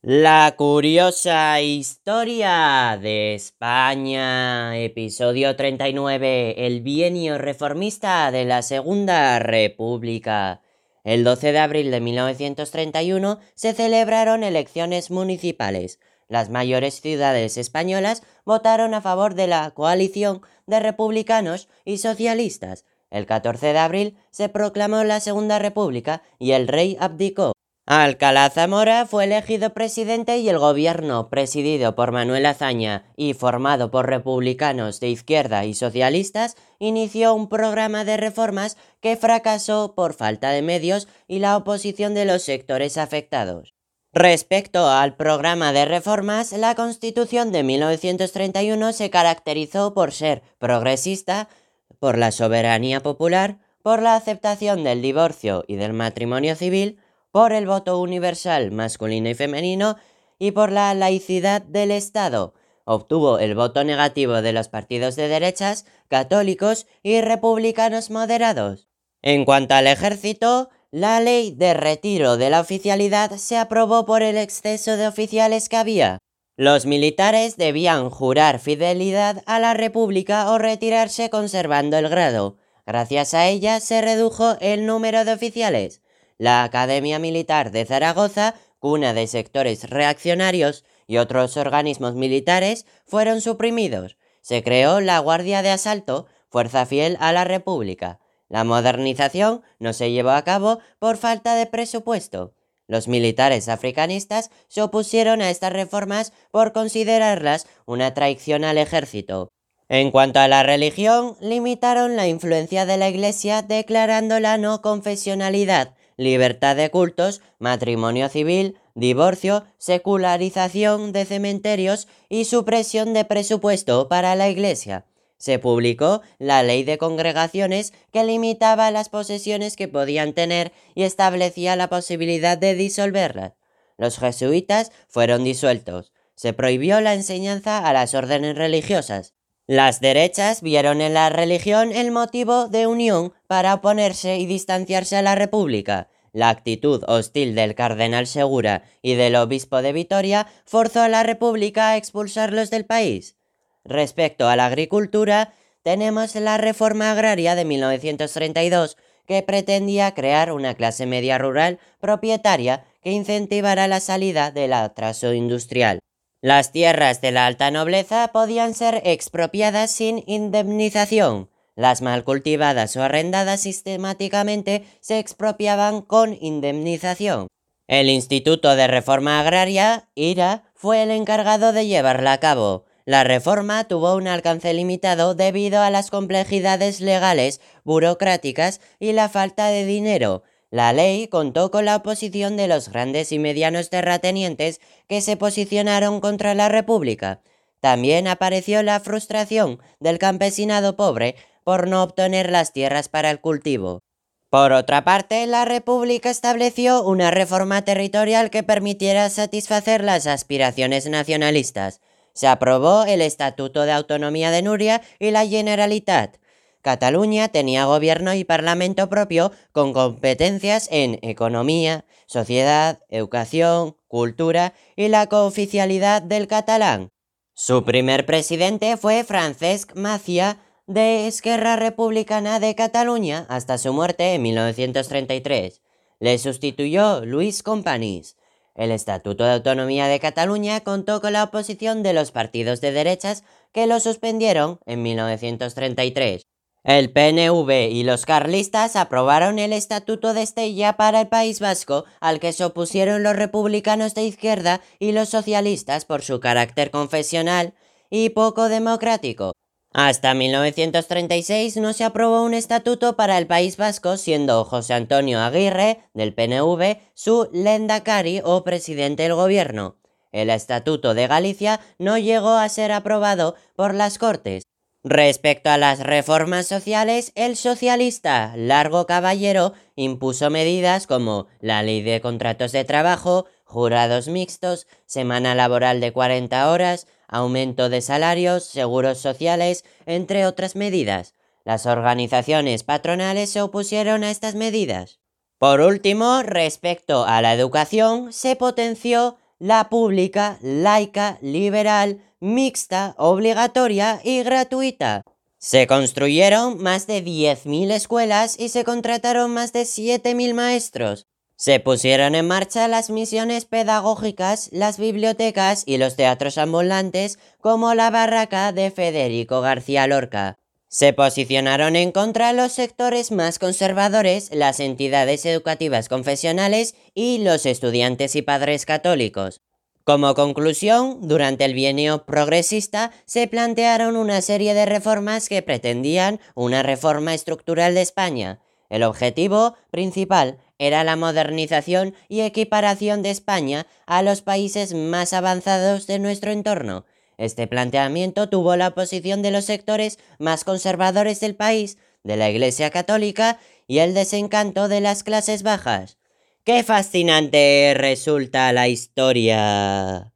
La curiosa historia de España, episodio 39, el bienio reformista de la Segunda República. El 12 de abril de 1931 se celebraron elecciones municipales. Las mayores ciudades españolas votaron a favor de la coalición de republicanos y socialistas. El 14 de abril se proclamó la Segunda República y el rey abdicó. Alcalá Zamora fue elegido presidente y el gobierno, presidido por Manuel Azaña y formado por republicanos de izquierda y socialistas, inició un programa de reformas que fracasó por falta de medios y la oposición de los sectores afectados. Respecto al programa de reformas, la Constitución de 1931 se caracterizó por ser progresista, por la soberanía popular, por la aceptación del divorcio y del matrimonio civil, por el voto universal masculino y femenino y por la laicidad del Estado. Obtuvo el voto negativo de los partidos de derechas, católicos y republicanos moderados. En cuanto al ejército, la ley de retiro de la oficialidad se aprobó por el exceso de oficiales que había. Los militares debían jurar fidelidad a la República o retirarse conservando el grado. Gracias a ella se redujo el número de oficiales. La Academia Militar de Zaragoza, cuna de sectores reaccionarios y otros organismos militares, fueron suprimidos. Se creó la Guardia de Asalto, fuerza fiel a la República. La modernización no se llevó a cabo por falta de presupuesto. Los militares africanistas se opusieron a estas reformas por considerarlas una traición al ejército. En cuanto a la religión, limitaron la influencia de la Iglesia declarando la no confesionalidad libertad de cultos, matrimonio civil, divorcio, secularización de cementerios y supresión de presupuesto para la Iglesia. Se publicó la ley de congregaciones que limitaba las posesiones que podían tener y establecía la posibilidad de disolverlas. Los jesuitas fueron disueltos. Se prohibió la enseñanza a las órdenes religiosas. Las derechas vieron en la religión el motivo de unión para oponerse y distanciarse a la República. La actitud hostil del cardenal Segura y del obispo de Vitoria forzó a la República a expulsarlos del país. Respecto a la agricultura, tenemos la reforma agraria de 1932, que pretendía crear una clase media rural propietaria que incentivara la salida del atraso industrial. Las tierras de la alta nobleza podían ser expropiadas sin indemnización. Las mal cultivadas o arrendadas sistemáticamente se expropiaban con indemnización. El Instituto de Reforma Agraria, IRA, fue el encargado de llevarla a cabo. La reforma tuvo un alcance limitado debido a las complejidades legales, burocráticas y la falta de dinero, la ley contó con la oposición de los grandes y medianos terratenientes que se posicionaron contra la República. También apareció la frustración del campesinado pobre por no obtener las tierras para el cultivo. Por otra parte, la República estableció una reforma territorial que permitiera satisfacer las aspiraciones nacionalistas. Se aprobó el Estatuto de Autonomía de Nuria y la Generalitat, Cataluña tenía gobierno y parlamento propio con competencias en economía, sociedad, educación, cultura y la cooficialidad del catalán. Su primer presidente fue Francesc Macia de Esquerra Republicana de Cataluña hasta su muerte en 1933. Le sustituyó Luis Companys. El Estatuto de Autonomía de Cataluña contó con la oposición de los partidos de derechas que lo suspendieron en 1933. El PNV y los carlistas aprobaron el Estatuto de Estella para el País Vasco, al que se opusieron los republicanos de izquierda y los socialistas por su carácter confesional y poco democrático. Hasta 1936 no se aprobó un estatuto para el País Vasco, siendo José Antonio Aguirre, del PNV, su lendakari o presidente del gobierno. El Estatuto de Galicia no llegó a ser aprobado por las Cortes, Respecto a las reformas sociales, el socialista Largo Caballero impuso medidas como la ley de contratos de trabajo, jurados mixtos, semana laboral de 40 horas, aumento de salarios, seguros sociales, entre otras medidas. Las organizaciones patronales se opusieron a estas medidas. Por último, respecto a la educación, se potenció la pública, laica, liberal, mixta, obligatoria y gratuita. Se construyeron más de 10.000 escuelas y se contrataron más de 7.000 maestros. Se pusieron en marcha las misiones pedagógicas, las bibliotecas y los teatros ambulantes como la barraca de Federico García Lorca. Se posicionaron en contra los sectores más conservadores, las entidades educativas confesionales y los estudiantes y padres católicos. Como conclusión, durante el bienio progresista se plantearon una serie de reformas que pretendían una reforma estructural de España. El objetivo principal era la modernización y equiparación de España a los países más avanzados de nuestro entorno. Este planteamiento tuvo la oposición de los sectores más conservadores del país, de la Iglesia Católica y el desencanto de las clases bajas. ¡Qué fascinante resulta la historia!